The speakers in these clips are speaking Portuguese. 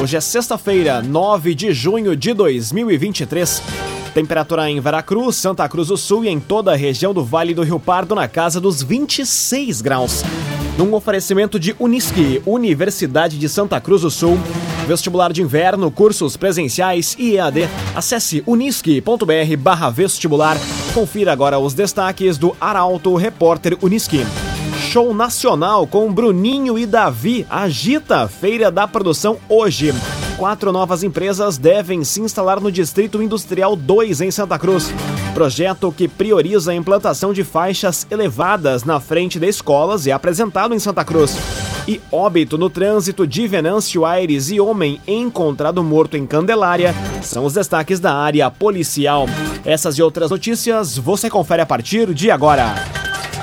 Hoje é sexta-feira, 9 de junho de 2023. Temperatura em Veracruz, Santa Cruz do Sul e em toda a região do Vale do Rio Pardo na casa dos 26 graus. Num oferecimento de Unisque, Universidade de Santa Cruz do Sul. Vestibular de inverno, cursos presenciais e EAD. Acesse unisque.br barra vestibular. Confira agora os destaques do Arauto Repórter Unisque. Show nacional com Bruninho e Davi agita a Feira da Produção hoje. Quatro novas empresas devem se instalar no Distrito Industrial 2 em Santa Cruz. Projeto que prioriza a implantação de faixas elevadas na frente de escolas é apresentado em Santa Cruz. E óbito no trânsito de Venâncio Aires e homem encontrado morto em Candelária são os destaques da área policial. Essas e outras notícias você confere a partir de agora.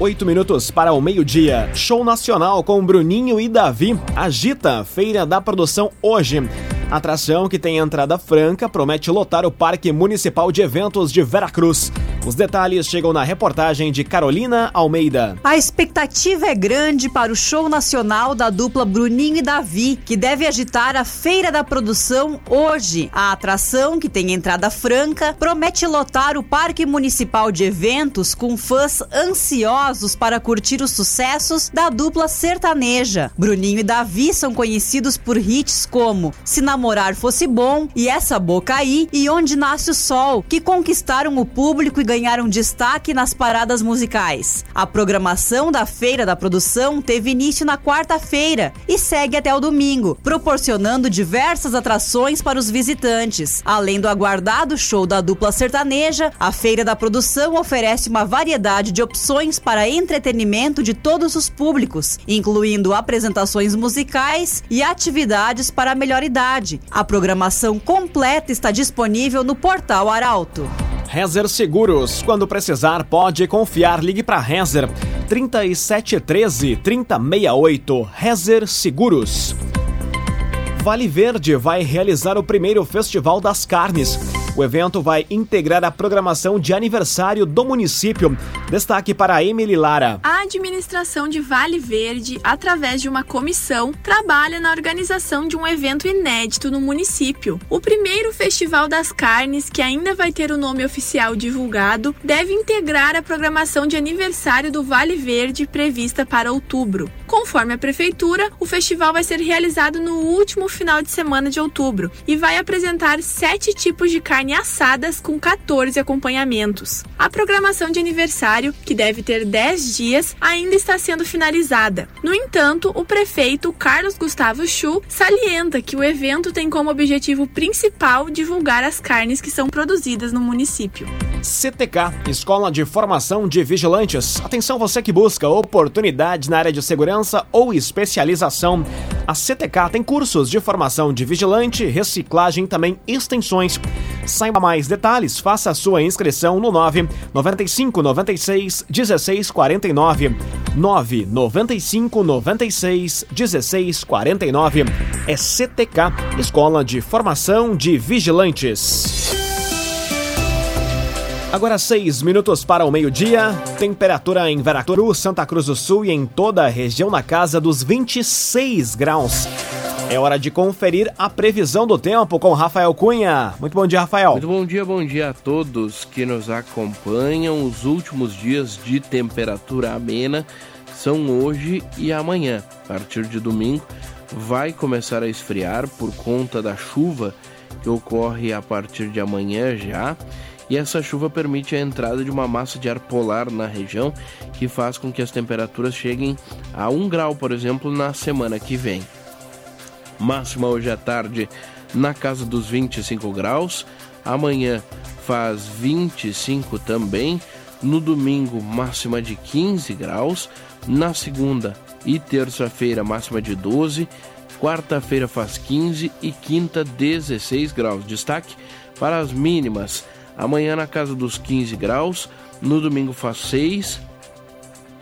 8 minutos para o meio-dia. Show nacional com Bruninho e Davi agita Feira da Produção hoje. Atração que tem entrada franca promete lotar o Parque Municipal de Eventos de Veracruz. Os detalhes chegam na reportagem de Carolina Almeida. A expectativa é grande para o show nacional da dupla Bruninho e Davi, que deve agitar a Feira da Produção hoje. A atração, que tem entrada franca, promete lotar o Parque Municipal de Eventos com fãs ansiosos para curtir os sucessos da dupla sertaneja. Bruninho e Davi são conhecidos por hits como Se Namorar Fosse Bom e Essa Boca Aí e Onde Nasce o Sol, que conquistaram o público e ganharam destaque nas paradas musicais. A programação da Feira da Produção teve início na quarta-feira e segue até o domingo, proporcionando diversas atrações para os visitantes. Além do aguardado show da dupla sertaneja, a Feira da Produção oferece uma variedade de opções para entretenimento de todos os públicos, incluindo apresentações musicais e atividades para a melhor idade. A programação completa está disponível no portal Arauto. Rezer Seguros. Quando precisar, pode confiar. Ligue para Rezer 3713 3068. Rezer Seguros. Vale Verde vai realizar o primeiro Festival das Carnes. O evento vai integrar a programação de aniversário do município. Destaque para Emily Lara. A administração de Vale Verde, através de uma comissão, trabalha na organização de um evento inédito no município. O primeiro Festival das Carnes, que ainda vai ter o nome oficial divulgado, deve integrar a programação de aniversário do Vale Verde prevista para outubro. Conforme a prefeitura, o festival vai ser realizado no último final de semana de outubro e vai apresentar sete tipos de carne assadas com 14 acompanhamentos. A programação de aniversário, que deve ter 10 dias, ainda está sendo finalizada. No entanto, o prefeito Carlos Gustavo Chu salienta que o evento tem como objetivo principal divulgar as carnes que são produzidas no município. CTK, Escola de Formação de Vigilantes. Atenção você que busca oportunidades na área de segurança ou especialização. A CTK tem cursos de formação de vigilante, reciclagem e também extensões. Saiba mais detalhes, faça a sua inscrição no 9 95 96 16 49. 9 95 96 16 49. É CTK, Escola de Formação de Vigilantes. Agora seis minutos para o meio-dia. Temperatura em Veracruz, Santa Cruz do Sul e em toda a região na casa dos 26 graus. É hora de conferir a previsão do tempo com Rafael Cunha. Muito bom dia, Rafael. Muito bom dia, bom dia a todos que nos acompanham. Os últimos dias de temperatura amena são hoje e amanhã. A partir de domingo vai começar a esfriar por conta da chuva que ocorre a partir de amanhã já. E essa chuva permite a entrada de uma massa de ar polar na região, que faz com que as temperaturas cheguem a 1 grau, por exemplo, na semana que vem máxima hoje à tarde na casa dos 25 graus. Amanhã faz 25 também. No domingo, máxima de 15 graus. Na segunda e terça-feira, máxima de 12. quarta-feira faz 15 e quinta 16 graus. Destaque para as mínimas. Amanhã na casa dos 15 graus, no domingo faz 6,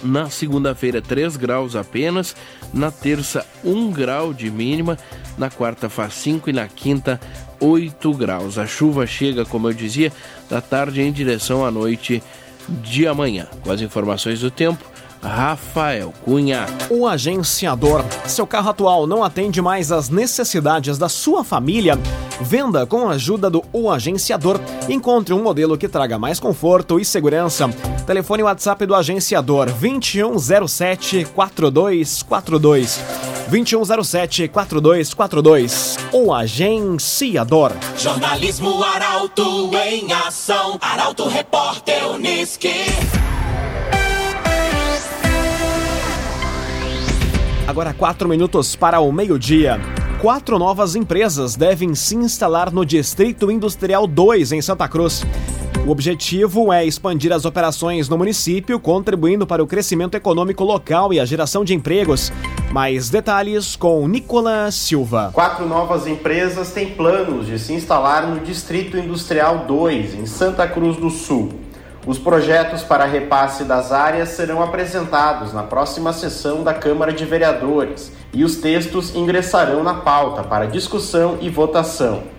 na segunda-feira 3 graus apenas, na terça 1 grau de mínima, na quarta faz 5 e na quinta 8 graus. A chuva chega, como eu dizia, da tarde em direção à noite de amanhã. Com as informações do tempo, Rafael Cunha. O agenciador. Seu carro atual não atende mais às necessidades da sua família? Venda com a ajuda do O Agenciador. Encontre um modelo que traga mais conforto e segurança. Telefone WhatsApp do agenciador 2107 4242. 2107 4242. O Agenciador. Jornalismo Arauto em ação. Arauto Repórter Uniski. Agora quatro minutos para o meio-dia. Quatro novas empresas devem se instalar no Distrito Industrial 2 em Santa Cruz. O objetivo é expandir as operações no município, contribuindo para o crescimento econômico local e a geração de empregos. Mais detalhes com Nicolas Silva. Quatro novas empresas têm planos de se instalar no Distrito Industrial 2, em Santa Cruz do Sul. Os projetos para repasse das áreas serão apresentados na próxima sessão da Câmara de Vereadores e os textos ingressarão na pauta para discussão e votação.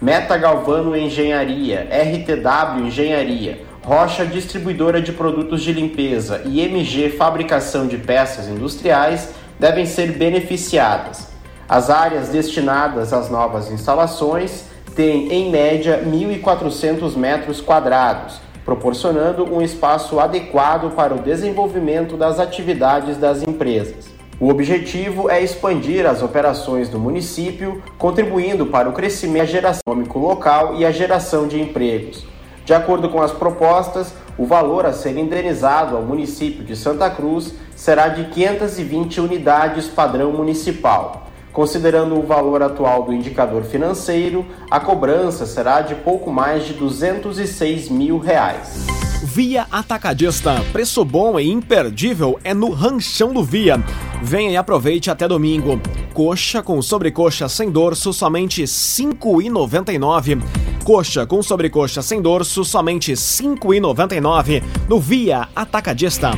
Meta Galvano Engenharia, RTW Engenharia, Rocha Distribuidora de Produtos de Limpeza e MG Fabricação de Peças Industriais devem ser beneficiadas. As áreas destinadas às novas instalações têm, em média, 1.400 metros quadrados proporcionando um espaço adequado para o desenvolvimento das atividades das empresas. O objetivo é expandir as operações do município, contribuindo para o crescimento econômico local e a geração de empregos. De acordo com as propostas, o valor a ser indenizado ao município de Santa Cruz será de 520 unidades padrão municipal. Considerando o valor atual do indicador financeiro, a cobrança será de pouco mais de 206 mil reais. Via Atacadista. Preço bom e imperdível é no Ranchão do Via. Venha e aproveite até domingo. Coxa com sobrecoxa sem dorso, somente R$ 5,99. Coxa com sobrecoxa sem dorso, somente R$ 5,99 no Via Atacadista.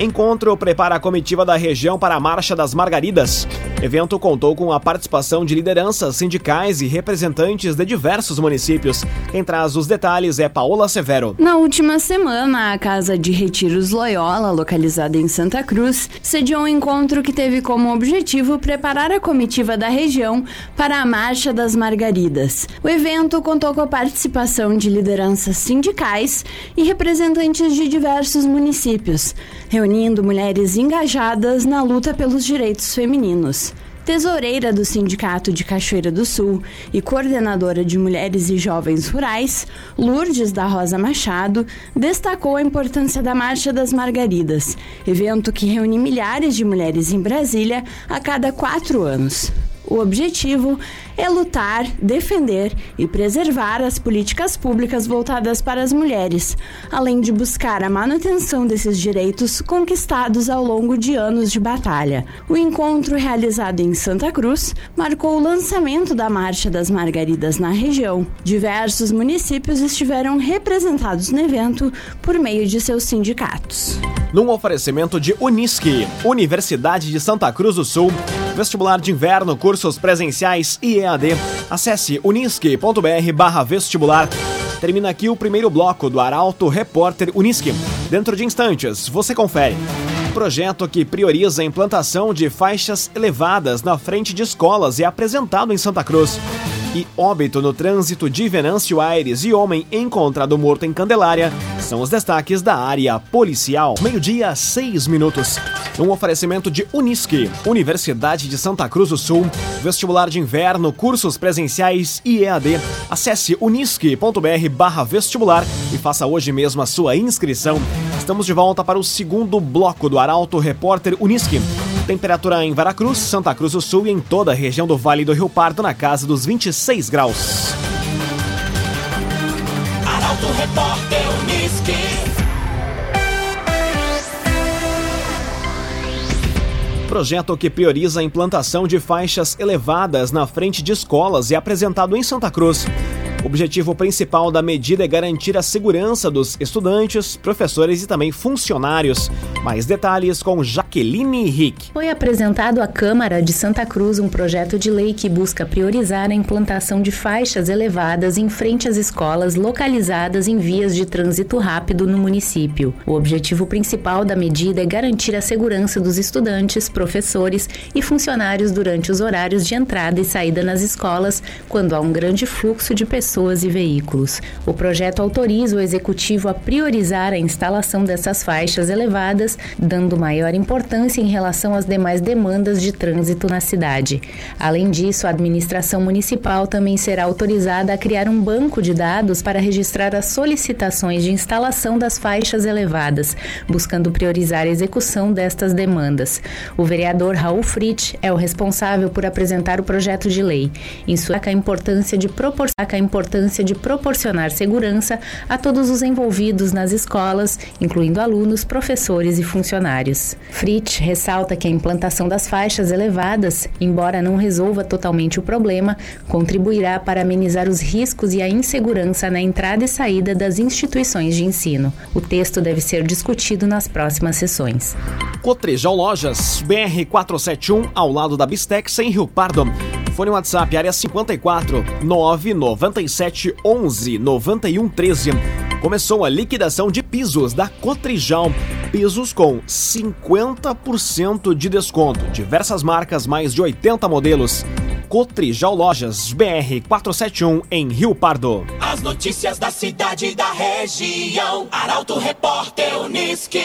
Encontro prepara a comitiva da região para a Marcha das Margaridas. Evento contou com a participação de lideranças sindicais e representantes de diversos municípios. Quem traz os detalhes é Paola Severo. Na última semana, a Casa de Retiros Loyola, localizada em Santa Cruz, sediou um encontro que teve como objetivo preparar a comitiva da região para a Marcha das Margaridas. O evento contou com a participação de lideranças sindicais e representantes de diversos municípios reunindo mulheres engajadas na luta pelos direitos femininos. Tesoureira do Sindicato de Cachoeira do Sul e coordenadora de Mulheres e Jovens Rurais, Lourdes da Rosa Machado, destacou a importância da Marcha das Margaridas, evento que reúne milhares de mulheres em Brasília a cada quatro anos. O objetivo é lutar, defender e preservar as políticas públicas voltadas para as mulheres, além de buscar a manutenção desses direitos conquistados ao longo de anos de batalha. O encontro realizado em Santa Cruz marcou o lançamento da Marcha das Margaridas na região. Diversos municípios estiveram representados no evento por meio de seus sindicatos. Num oferecimento de Unisque, Universidade de Santa Cruz do Sul, vestibular de inverno, cursos presenciais e EAD. Acesse unisque.br vestibular. Termina aqui o primeiro bloco do Arauto Repórter Unisque. Dentro de instantes, você confere. Projeto que prioriza a implantação de faixas elevadas na frente de escolas é apresentado em Santa Cruz e óbito no trânsito de Venâncio Aires e homem encontrado morto em Candelária são os destaques da área policial. Meio-dia, seis minutos. Um oferecimento de Unisque, Universidade de Santa Cruz do Sul, vestibular de inverno, cursos presenciais e EAD. Acesse unisque.br vestibular e faça hoje mesmo a sua inscrição. Estamos de volta para o segundo bloco do Arauto Repórter Unisque. Temperatura em Veracruz, Santa Cruz do Sul e em toda a região do Vale do Rio Pardo na casa dos 26 graus. Arauto Repórter Uniski. Projeto que prioriza a implantação de faixas elevadas na frente de escolas é apresentado em Santa Cruz. O objetivo principal da medida é garantir a segurança dos estudantes, professores e também funcionários. Mais detalhes com Jaqueline Rick. Foi apresentado à Câmara de Santa Cruz um projeto de lei que busca priorizar a implantação de faixas elevadas em frente às escolas localizadas em vias de trânsito rápido no município. O objetivo principal da medida é garantir a segurança dos estudantes, professores e funcionários durante os horários de entrada e saída nas escolas, quando há um grande fluxo de pessoas pessoas e veículos. O projeto autoriza o executivo a priorizar a instalação dessas faixas elevadas, dando maior importância em relação às demais demandas de trânsito na cidade. Além disso, a administração municipal também será autorizada a criar um banco de dados para registrar as solicitações de instalação das faixas elevadas, buscando priorizar a execução destas demandas. O vereador Raul Fritz é o responsável por apresentar o projeto de lei. Em sua a importância de proporcionar de proporcionar segurança a todos os envolvidos nas escolas, incluindo alunos, professores e funcionários. Fritz ressalta que a implantação das faixas elevadas, embora não resolva totalmente o problema, contribuirá para amenizar os riscos e a insegurança na entrada e saída das instituições de ensino. O texto deve ser discutido nas próximas sessões. Cotrijal Lojas, BR 471, ao lado da Bistex, em Rio Pardo. Fone WhatsApp, área 54 997 11 91 13. Começou a liquidação de pisos da Cotrijal. Pisos com 50% de desconto. Diversas marcas, mais de 80 modelos. Cotrijal Lojas BR 471 em Rio Pardo. As notícias da cidade e da região. Arauto Repórter Uniski.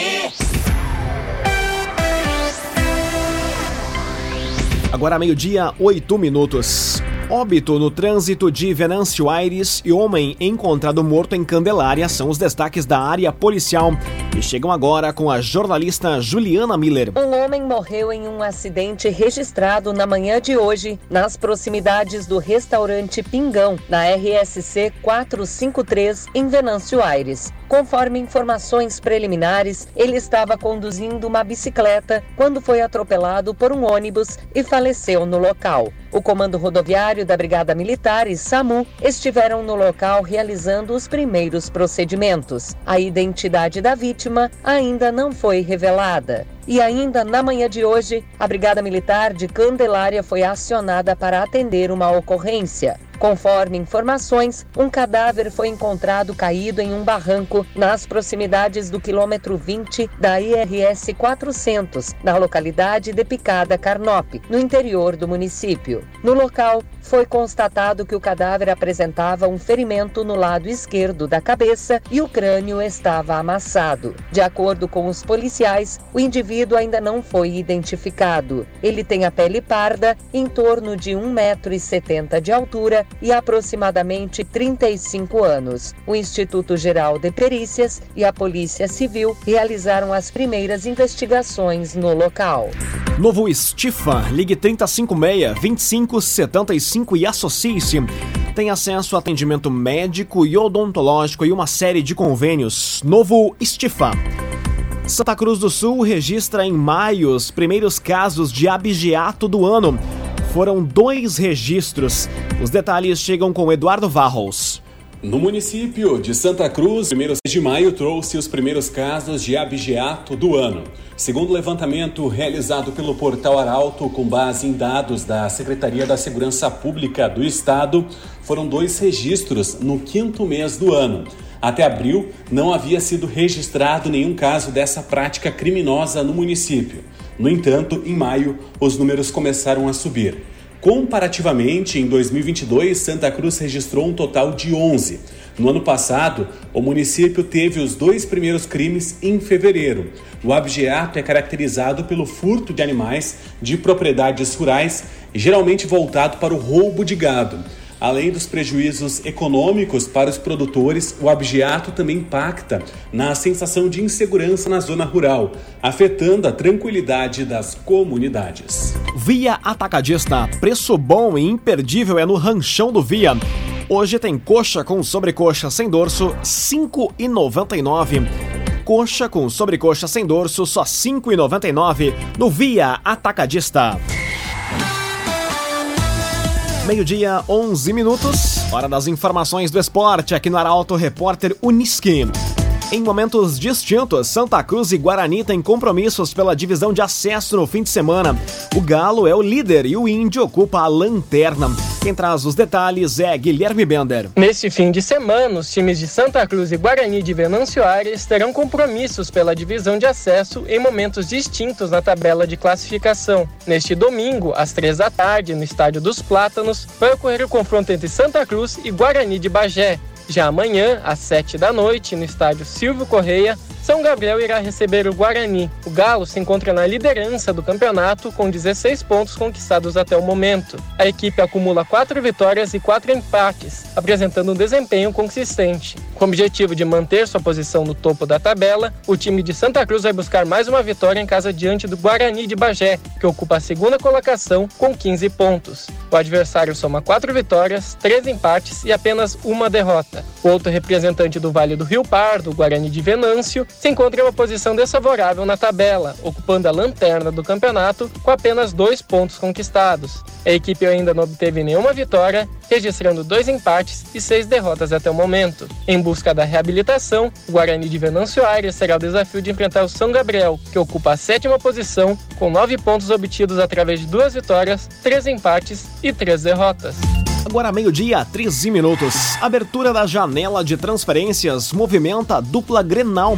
Agora meio-dia, 8 minutos. Óbito no trânsito de Venâncio Aires e homem encontrado morto em Candelária são os destaques da área policial. E chegam agora com a jornalista Juliana Miller. Um homem morreu em um acidente registrado na manhã de hoje, nas proximidades do restaurante Pingão, na RSC 453, em Venâncio Aires. Conforme informações preliminares, ele estava conduzindo uma bicicleta quando foi atropelado por um ônibus e faleceu no local. O Comando Rodoviário da Brigada Militar e SAMU estiveram no local realizando os primeiros procedimentos. A identidade da vítima ainda não foi revelada. E ainda na manhã de hoje, a Brigada Militar de Candelária foi acionada para atender uma ocorrência. Conforme informações, um cadáver foi encontrado caído em um barranco nas proximidades do quilômetro 20 da IRS 400, na localidade de Picada Carnop, no interior do município. No local, foi constatado que o cadáver apresentava um ferimento no lado esquerdo da cabeça e o crânio estava amassado. De acordo com os policiais, o indivíduo ainda não foi identificado. Ele tem a pele parda, em torno de 1,70m de altura e aproximadamente 35 anos. O Instituto Geral de Perícias e a Polícia Civil realizaram as primeiras investigações no local. Novo Estifa, ligue 3056 2575 e associe-se. Tem acesso a atendimento médico e odontológico e uma série de convênios. Novo Estifa. Santa Cruz do Sul registra em maio os primeiros casos de abigeato do ano. Foram dois registros. Os detalhes chegam com Eduardo Varros. No município de Santa Cruz, primeiro de maio trouxe os primeiros casos de abigeato do ano. Segundo o levantamento realizado pelo portal Arauto, com base em dados da Secretaria da Segurança Pública do Estado, foram dois registros no quinto mês do ano. Até abril, não havia sido registrado nenhum caso dessa prática criminosa no município. No entanto, em maio, os números começaram a subir. Comparativamente, em 2022, Santa Cruz registrou um total de 11. No ano passado, o município teve os dois primeiros crimes em fevereiro. O abjeato é caracterizado pelo furto de animais de propriedades rurais, geralmente voltado para o roubo de gado. Além dos prejuízos econômicos para os produtores, o abjeato também impacta na sensação de insegurança na zona rural, afetando a tranquilidade das comunidades. Via Atacadista, preço bom e imperdível é no Ranchão do Via. Hoje tem coxa com sobrecoxa sem dorso, R$ 5,99. Coxa com sobrecoxa sem dorso, só R$ 5,99 no Via Atacadista. Meio-dia, 11 minutos. Hora das informações do esporte aqui no Arauto Repórter Uniski. Em momentos distintos, Santa Cruz e Guarani têm compromissos pela divisão de acesso no fim de semana. O Galo é o líder e o Índio ocupa a lanterna. Quem traz os detalhes é Guilherme Bender. Neste fim de semana, os times de Santa Cruz e Guarani de Venâncio Aires terão compromissos pela divisão de acesso em momentos distintos na tabela de classificação. Neste domingo, às três da tarde, no Estádio dos Plátanos, vai ocorrer o confronto entre Santa Cruz e Guarani de Bagé. Já amanhã, às 7 da noite, no estádio Silvio Correia, são Gabriel irá receber o Guarani. O Galo se encontra na liderança do campeonato com 16 pontos conquistados até o momento. A equipe acumula 4 vitórias e 4 empates, apresentando um desempenho consistente. Com o objetivo de manter sua posição no topo da tabela, o time de Santa Cruz vai buscar mais uma vitória em casa diante do Guarani de Bagé, que ocupa a segunda colocação com 15 pontos. O adversário soma 4 vitórias, 3 empates e apenas uma derrota. O outro representante do Vale do Rio Pardo, Guarani de Venâncio, se encontra em uma posição desfavorável na tabela, ocupando a lanterna do campeonato com apenas dois pontos conquistados. A equipe ainda não obteve nenhuma vitória, registrando dois empates e seis derrotas até o momento. Em busca da reabilitação, o Guarani de Venâncio Aires terá o desafio de enfrentar o São Gabriel, que ocupa a sétima posição, com nove pontos obtidos através de duas vitórias, três empates e três derrotas. Agora meio-dia, 13 minutos. Abertura da janela de transferências movimenta a dupla Grenal.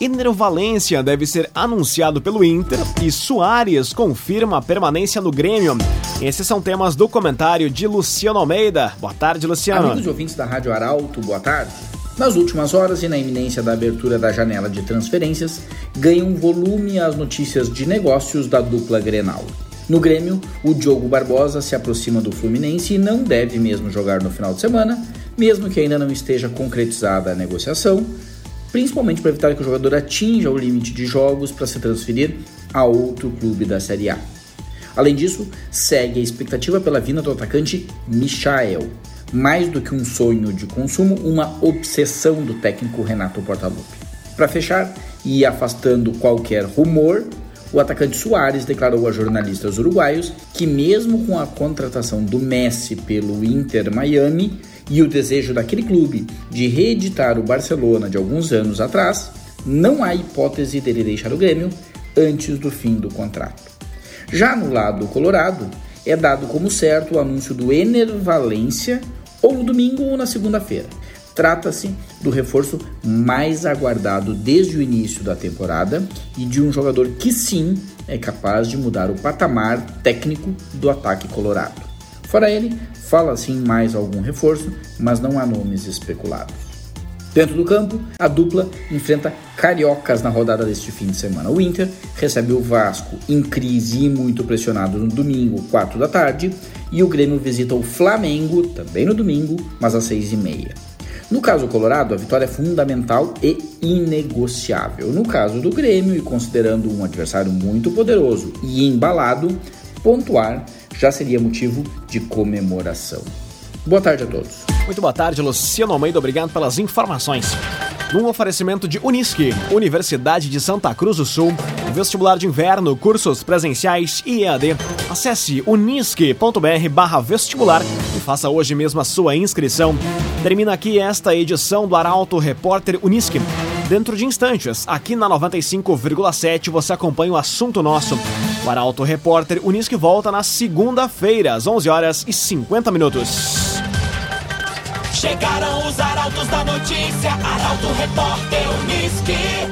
Ener Valência deve ser anunciado pelo Inter e Soares confirma a permanência no Grêmio. Esses são temas do comentário de Luciano Almeida. Boa tarde, Luciano. Amigos e ouvintes da Rádio Arauto, boa tarde. Nas últimas horas e na iminência da abertura da janela de transferências, ganham volume as notícias de negócios da dupla Grenal. No Grêmio, o Diogo Barbosa se aproxima do Fluminense e não deve mesmo jogar no final de semana, mesmo que ainda não esteja concretizada a negociação, principalmente para evitar que o jogador atinja o limite de jogos para se transferir a outro clube da Série A. Além disso, segue a expectativa pela vinda do atacante Michael. Mais do que um sonho de consumo, uma obsessão do técnico Renato Portaluppi. Para fechar, e afastando qualquer rumor, o atacante Soares declarou a jornalistas uruguaios que, mesmo com a contratação do Messi pelo Inter Miami e o desejo daquele clube de reeditar o Barcelona de alguns anos atrás, não há hipótese dele deixar o Grêmio antes do fim do contrato. Já no lado colorado, é dado como certo o anúncio do Ener Valência ou no domingo ou na segunda-feira. Trata-se do reforço mais aguardado desde o início da temporada e de um jogador que sim é capaz de mudar o patamar técnico do ataque colorado. Fora ele, fala-se em mais algum reforço, mas não há nomes especulados. Dentro do campo, a dupla enfrenta cariocas na rodada deste fim de semana. O Inter recebe o Vasco em crise e muito pressionado no domingo, 4 da tarde, e o Grêmio visita o Flamengo, também no domingo, mas às 6 e meia. No caso Colorado, a vitória é fundamental e inegociável. No caso do Grêmio, e considerando um adversário muito poderoso e embalado, pontuar já seria motivo de comemoração. Boa tarde a todos. Muito boa tarde, Luciano Almeida. Obrigado pelas informações. Num oferecimento de Unisque, Universidade de Santa Cruz do Sul, vestibular de inverno, cursos presenciais e EAD. Acesse unisque.br vestibular e faça hoje mesmo a sua inscrição. Termina aqui esta edição do Arauto Repórter Unisque. Dentro de instantes, aqui na 95,7 você acompanha o assunto nosso. O Arauto Repórter Unisque volta na segunda-feira, às 11 horas e 50 minutos. Chegaram os arautos da notícia, Arauto Repórter Unisque.